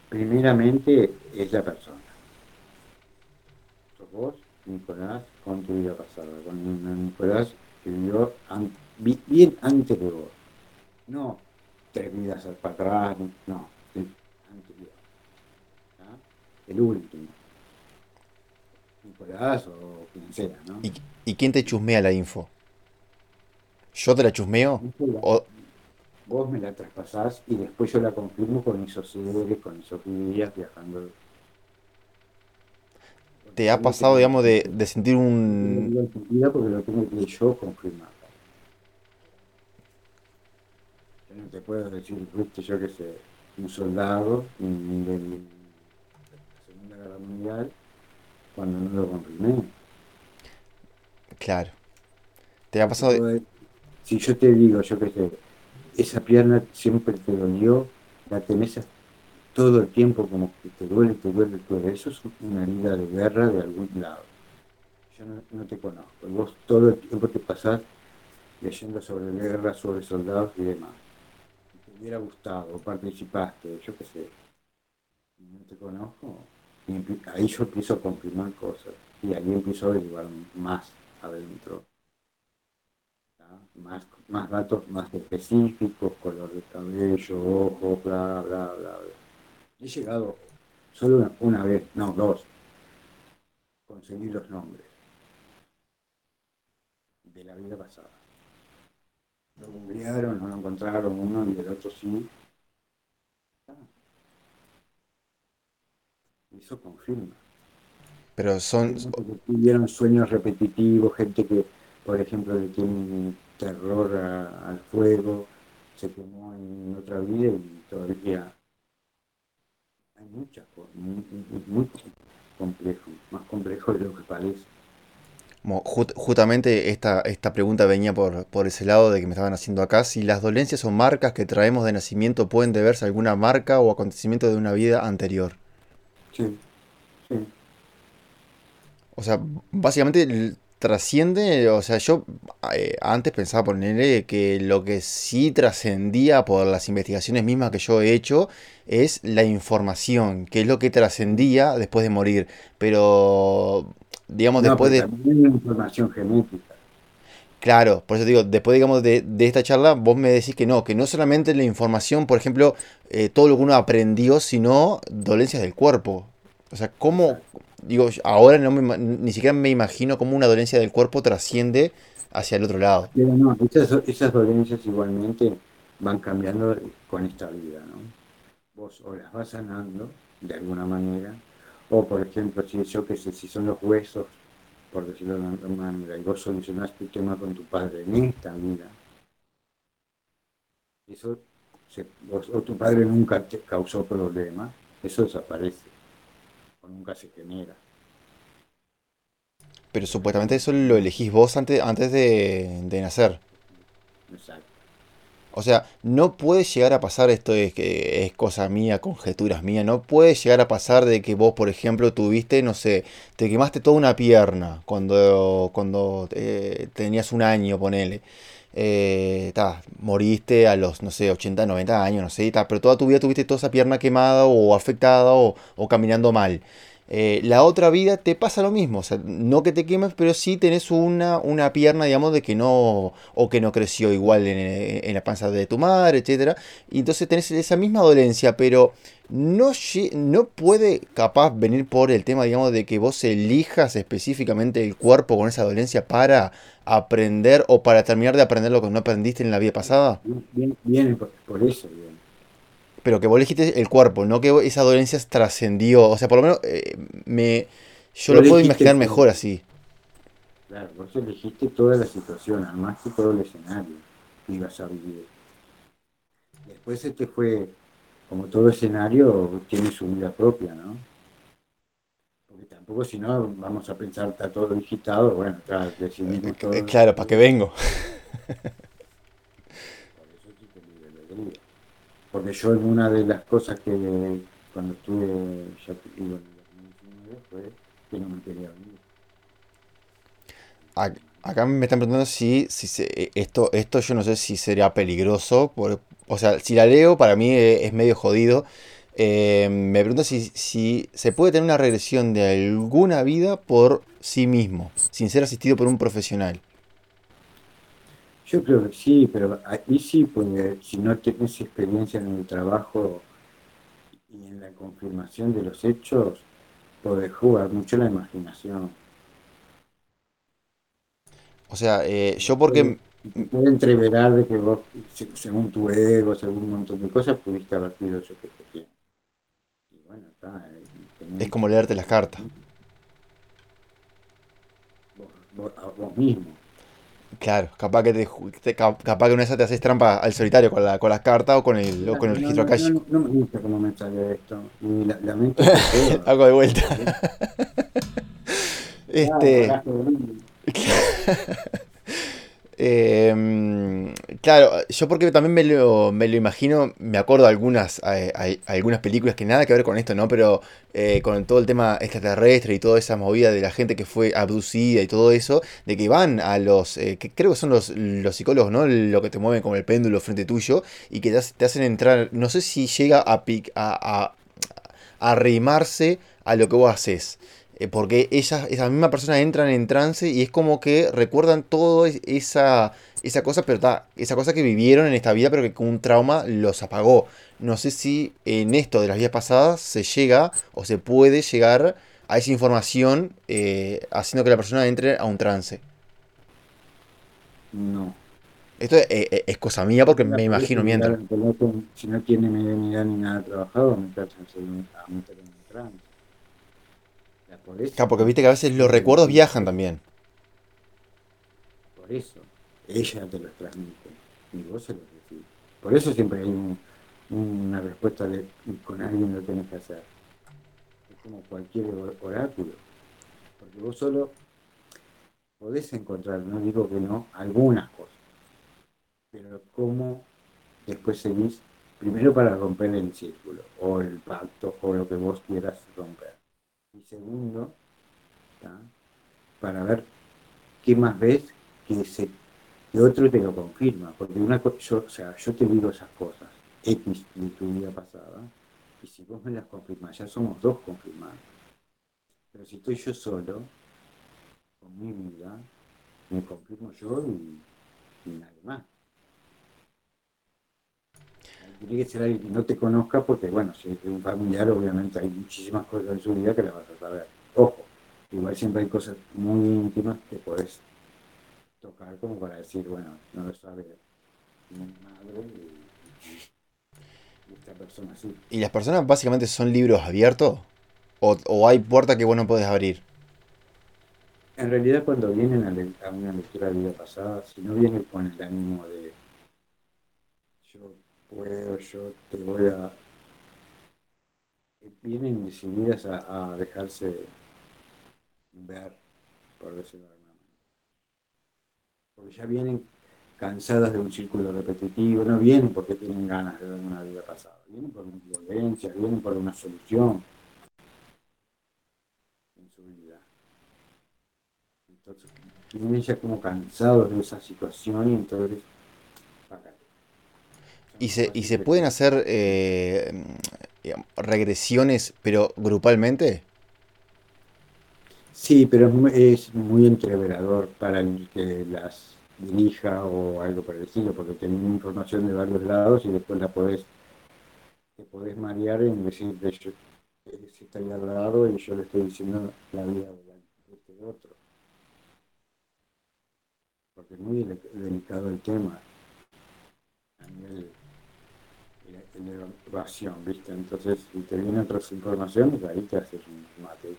Primeramente es la persona. Vos, Nicolás, con tu vida pasada. Con Nicolás que vivió bien antes de vos. No tres vidas para atrás, no, sí, anterior. ¿Ah? El último. O quien sea, ¿no? ¿Y, y quién te chusmea la info? ¿Yo te la chusmeo? O, Vos me la traspasás y después yo la confirmo con esos seres, con esos días viajando. ¿te ha pasado, digamos, de, de sentir No un... porque lo tengo que yo confirmar. Yo no te puedo decir, viste, yo que sé, un soldado ni de la Segunda Guerra Mundial cuando no lo confirmé. Claro. ¿Te ha pasado... de- Si yo te digo, yo que sé, esa pierna siempre te dolió, la tenés todo el tiempo como que te duele, te duele, te duele. Eso es una herida de guerra de algún lado. Yo no, no te conozco. Vos todo el tiempo te pasás leyendo sobre guerra, sobre soldados y demás. Si te hubiera gustado, participaste, yo qué sé, no te conozco, y ahí yo empiezo a confirmar cosas. Y ahí empiezo a averiguar más adentro. Más, más datos más específicos, color de cabello, ojos, bla, bla, bla, bla. He llegado solo una, una vez, no, dos, conseguí los nombres de la vida pasada. Lo googlearon, no lo encontraron uno y el otro sí. Ah. Eso confirma. Pero son... Porque tuvieron sueños repetitivos, gente que, por ejemplo, le tiene terror a- al fuego, se quemó en otra vida y todavía hay muchas cosas, muy, muy- complejo, más complejo de lo que parece. Justamente esta, esta pregunta venía por, por ese lado de que me estaban haciendo acá. Si las dolencias o marcas que traemos de nacimiento pueden deberse a alguna marca o acontecimiento de una vida anterior. Sí, sí. O sea, básicamente trasciende, o sea, yo eh, antes pensaba ponerle que lo que sí trascendía por las investigaciones mismas que yo he hecho es la información, que es lo que trascendía después de morir. Pero, digamos, No, después de... también información genética. Claro, por eso digo, después, digamos, de, de esta charla, vos me decís que no, que no solamente la información, por ejemplo, eh, todo lo que uno aprendió, sino dolencias del cuerpo. O sea, ¿cómo, digo, ahora no me ni siquiera me imagino cómo una dolencia del cuerpo trasciende hacia el otro lado. Esas dolencias igualmente van cambiando con esta vida, ¿no? Vos o las vas sanando de alguna manera, o por ejemplo, si yo que sé, si son los huesos, por decirlo de alguna manera, y vos solucionaste el tema con tu padre en esta vida, eso, se- vos- o tu padre nunca te causó problema, eso desaparece, o nunca se genera. Pero supuestamente eso lo elegís vos antes, antes de, de nacer. Exacto. O sea, no puede llegar a pasar, esto es, es cosa mía, conjeturas mías, no puede llegar a pasar de que vos, por ejemplo, tuviste, no sé, te quemaste toda una pierna cuando, cuando eh, tenías un año, ponele. Eh, moriste a los, no sé, 80, 90 años, no sé, pero toda tu vida tuviste toda esa pierna quemada o afectada o caminando mal. Eh, la otra vida te pasa lo mismo, o sea, no que te quemes, pero sí tenés una, una pierna, digamos, de que no, o que no creció igual en, la panza de tu madre, etcétera, y entonces tenés esa misma dolencia, pero no, no puede capaz venir por el tema, digamos, de que vos elijas específicamente el cuerpo con esa dolencia para aprender o para terminar de aprender lo que no aprendiste en la vida pasada. Viene, por, eso, pero que vos elegiste el cuerpo, no que esa dolencia trascendió. O sea, por lo menos eh, me, yo lo puedo imaginar mejor así. Claro, vos elegiste toda la situación, además que todo el escenario que ibas a vivir. Después este fue, como todo escenario, tiene su vida propia, ¿no? Porque tampoco si no vamos a pensar, está todo digitado, bueno, claro, decidimos eh, todo. Eh, claro, ¿para qué vengo? porque yo en una de las cosas que cuando estuve ya 2019 fue que no me quería venir. Acá me están preguntando si, si esto, esto yo no sé si sería peligroso. o sea, si la leo, para mí es, medio jodido. Eh, me pregunto si, si se puede tener una regresión de alguna vida por sí mismo, sin ser asistido por un profesional. Yo creo que sí, pero ahí sí, pues si no tienes experiencia en el trabajo y en la confirmación de los hechos, podés jugar mucho la imaginación. O sea, eh, yo porque... Puede entreverar de que vos, según tu ego, según un montón de cosas, pudiste haber sido eso que te tiene. Y bueno, está. Eh, es como leerte las cartas. vos mismo. Claro, capaz que te, capaz que una vez te haces trampa al solitario con, la, con las cartas o con el, o con el registro. No, no, me gusta cómo me sale esto. La, lamento Hago de vuelta. este. Eh, claro, yo porque también me lo, me lo imagino, me acuerdo algunas, algunas películas que nada que ver con esto, ¿no? Pero eh, con todo el tema extraterrestre y toda esa movida de la gente que fue abducida y todo eso, de que van a los, eh, que creo que son los, los, psicólogos, ¿no? Lo que te mueven como el péndulo frente tuyo y que te, hacen entrar, no sé si llega a, a, a, a arrimarse a lo que vos haces. Eh, porque ellas, esa misma persona entran en trance y es como que recuerdan todo esa, esa cosa, pero esa cosa que vivieron en esta vida, pero que con un trauma los apagó. No sé si en esto de las vidas pasadas se llega o se puede llegar a esa información eh, haciendo que la persona entre a un trance. No. Esto es, cosa mía porque me imagino mientras. Si no tiene ni idea ni nada trabajado, me a meter Claro, porque viste que a veces los recuerdos viajan también. Por eso, ella te los transmite y vos se los decís. Por eso siempre hay una respuesta de con alguien lo tenés que hacer. Es como cualquier oráculo. Porque vos solo podés encontrar, no digo que no, algunas cosas. Pero cómo después seguís, primero para romper el círculo, o el pacto, o lo que vos quieras romper segundo, para ver qué más ves que, se, que otro te lo confirma. Porque una yo, o sea, yo te digo esas cosas, X de tu vida pasada, y si vos me las confirmas, ya somos dos confirmados. Pero si estoy yo solo, con mi vida, me confirmo yo y, y nadie más que ser alguien que no te conozca porque, bueno, si es un familiar, obviamente hay muchísimas cosas en su vida que le vas a saber. Ojo, igual siempre hay cosas muy íntimas que puedes tocar como para decir, bueno, no lo sabe mi madre y, esta persona sí. ¿Y las personas básicamente son libros abiertos? ¿O, hay puertas que vos no podés abrir? En realidad cuando vienen a, a una lectura de vida pasada, si no vienen con el ánimo de puedo, yo te voy a... Vienen decididas a, dejarse ver, por decirlo de manera. Porque ya vienen cansadas de un círculo repetitivo, no vienen porque tienen ganas de ver una vida pasada, vienen por una violencia, vienen por una solución en su vida. Entonces, vienen ya como cansados de esa situación y entonces y se, y se pueden hacer eh, regresiones, pero grupalmente. Sí, pero es muy entreverador para el que las dirija o algo estilo, porque tenés información de varios lados y después la podés, te podés marear en decir yo está ahí al lado y yo le estoy diciendo la vida de este otro. Porque es muy delicado el tema a de elevación, ¿viste? Entonces, si te vienen otras informaciones, ahí te haces un mate.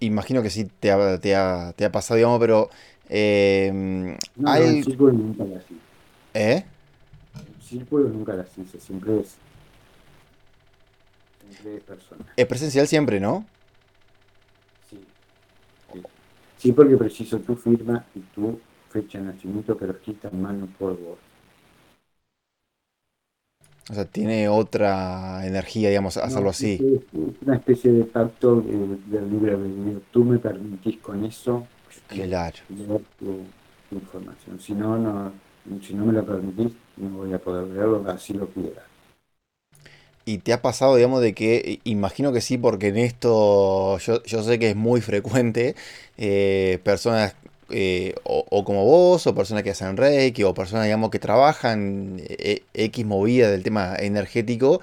Imagino que sí te ha, te ha, te ha pasado, digamos, pero eh, no, el círculo nunca las hice. ¿Eh? El círculo nunca las hice, siempre es. Siempre es personal. Es presencial siempre, ¿no? Sí. Sí, porque preciso tu firma y tu fecha de nacimiento que los quitan mano por vos. O sea, tiene otra energía, digamos, hacerlo así. Es una especie de pacto del libre albedrío. Tú me permitís con eso Claro. tu, información. Si no, no, si no me lo permitís, no voy a poder verlo así lo quiera. ¿Y te ha pasado, digamos, de que, imagino que sí, porque en esto yo, yo sé que es muy frecuente, eh, personas eh, o, como vos, o personas que hacen Reiki, o personas, digamos, que trabajan eh, X movida del tema energético,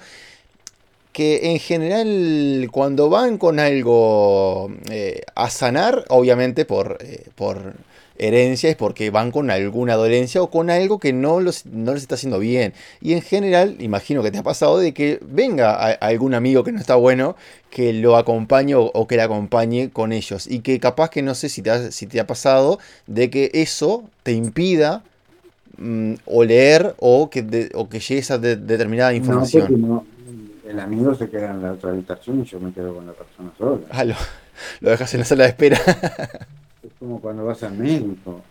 que en general cuando van con algo eh, a sanar, obviamente eh, por herencia, es porque van con alguna dolencia o con algo que no, los, no les está haciendo bien. Y en general, imagino que te ha pasado de que venga algún amigo que no está bueno, que lo acompañe o, que le acompañe con ellos. Y que capaz que no sé si te ha, si te ha pasado de que eso te impida mm, o leer o que, o que llegues a determinada información. No, el amigo se queda en la otra habitación y yo me quedo con la persona sola. Ah, lo, dejas en la sala de espera. es como cuando vas al médico.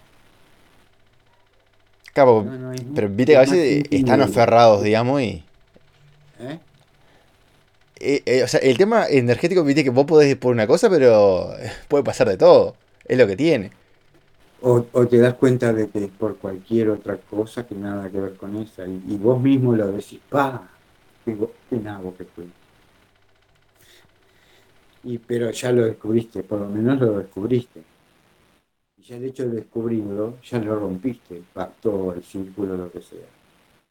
Claro, pero viste que a veces están aferrados, digamos, y... ¿Eh? ¿Eh? Eh, o sea, el tema energético, viste que vos podés por una cosa, pero puede pasar de todo. Es lo que tiene. O, te das cuenta de que es por cualquier otra cosa que nada que ver con esa. Y, y vos mismo lo decís, pa, en agua que fue. Y, pero ya lo descubriste, por lo menos lo descubriste. Ya el hecho de descubrirlo, ya lo rompiste, pacto, el círculo, lo que sea.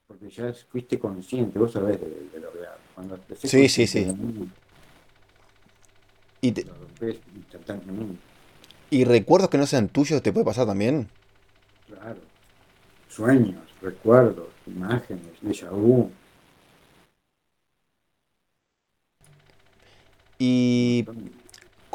Porque ya fuiste consciente, vos sabés de, lo que Cuando sí, sí, sí. y te... ¿Y recuerdos que no sean tuyos te puede pasar también? Claro. Sueños, recuerdos, imágenes, déjà vu. Y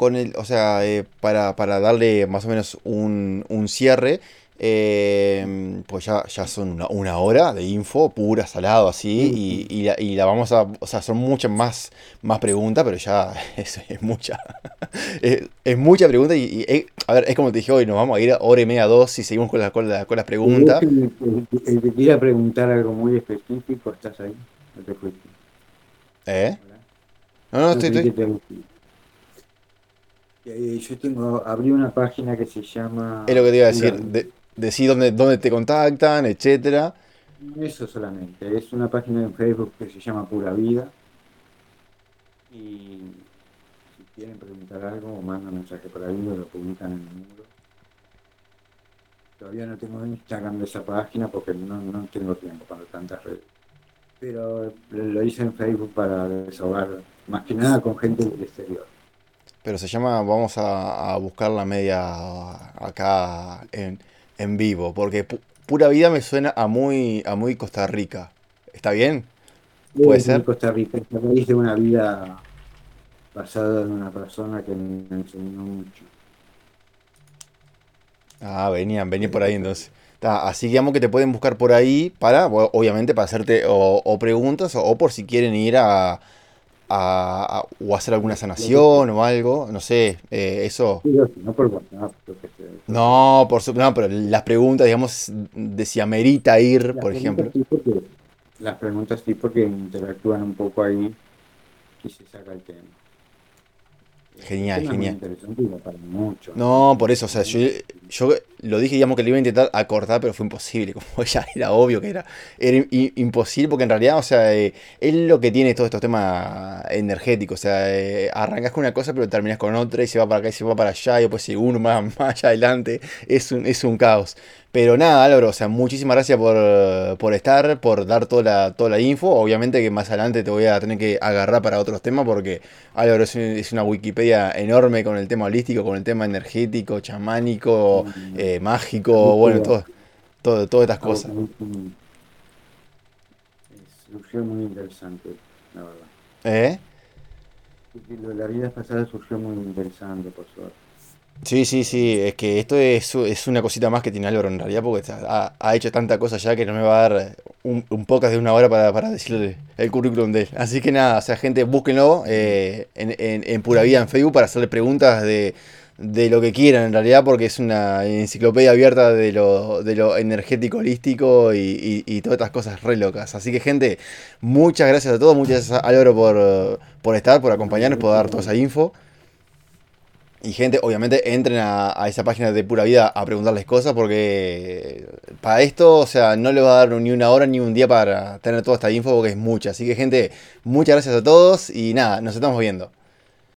con el, o sea, eh, para, darle más o menos un, cierre, eh, pues ya, ya son una, hora de info pura, salado, así, y, la, vamos a, o sea, son muchas más, más preguntas, pero ya es, mucha, es, mucha pregunta y, eh, a ver, es como te dije hoy, nos vamos a ir a hora y media, dos, si seguimos con, la, con, con las preguntas. El, que quiera preguntar algo muy específico, ¿estás ahí? No te fuiste. ¿Eh? No, no, estoy, Yo tengo, abrí una página que se llama... Es lo que te iba a decir, de, decir dónde, dónde te contactan, etcétera. Eso solamente, es una página en Facebook que se llama Pura Vida. Y si quieren preguntar algo, o mandan mensaje por ahí o lo publican en el muro. Todavía no tengo Instagram de esa página porque no, no tengo tiempo para tantas redes. Pero lo hice en Facebook para desahogar más que nada con gente del exterior. Pero se llama, vamos a, buscar la media acá en, vivo, porque pura vida me suena a muy, a muy Costa Rica. ¿Está bien? ¿Puede ser? Costa Rica, es de una vida basada en una persona que me enseñó mucho. Ah, venían, venían por ahí entonces. así que digamos que te pueden buscar por ahí para, obviamente, para hacerte o, preguntas o, por si quieren ir a, a, o hacer alguna sanación o algo, no sé, eh, eso. No por WhatsApp, No, por su, no, pero las preguntas, digamos, de si amerita ir, por ejemplo. las preguntas sí porque interactúan un poco ahí y se saca el tema. Genial, genial. No, por eso, o sea, yo, yo, lo dije, digamos que lo iba a intentar acortar, pero fue imposible, como ya era obvio que era, era imposible, porque en realidad, o sea, eh, es lo que tiene todos estos temas energéticos, o sea, eh, arrancas con una cosa, pero terminas con otra, y se va para acá y se va para allá, y después si uno más, más allá adelante, es un, es un caos. Pero nada, Álvaro, o sea, muchísimas gracias por, estar, por dar toda la, toda la info. Obviamente que más adelante te voy a tener que agarrar para otros temas porque Álvaro es, una Wikipedia enorme con el tema holístico, con el tema energético, chamánico, eh, mágico, bueno, todo, todo, todas estas cosas. Surgió muy interesante, la verdad. ¿Eh? La vida pasada surgió muy interesante, por suerte. Sí, sí, sí, es que esto es, es una cosita más que tiene Álvaro en realidad, porque ha, hecho tanta cosa ya que no me va a dar un, un podcast de una hora para, para decirle el currículum de él. Así que nada, o sea, gente, búsquenlo eh, en, en, Pura Vida en Facebook para hacerle preguntas de, de lo que quieran en realidad, porque es una enciclopedia abierta de lo, de lo energético holístico y, y, todas estas cosas re locas. Así que gente, muchas gracias a todos, muchas gracias a Álvaro por, por estar, por acompañarnos, por dar toda esa info. Y gente, obviamente, entren a, esa página de Pura Vida a preguntarles cosas porque para esto, o sea, no le va a dar ni una hora ni un día para tener toda esta info porque es mucha. Así que gente, muchas gracias a todos y nada, nos estamos viendo.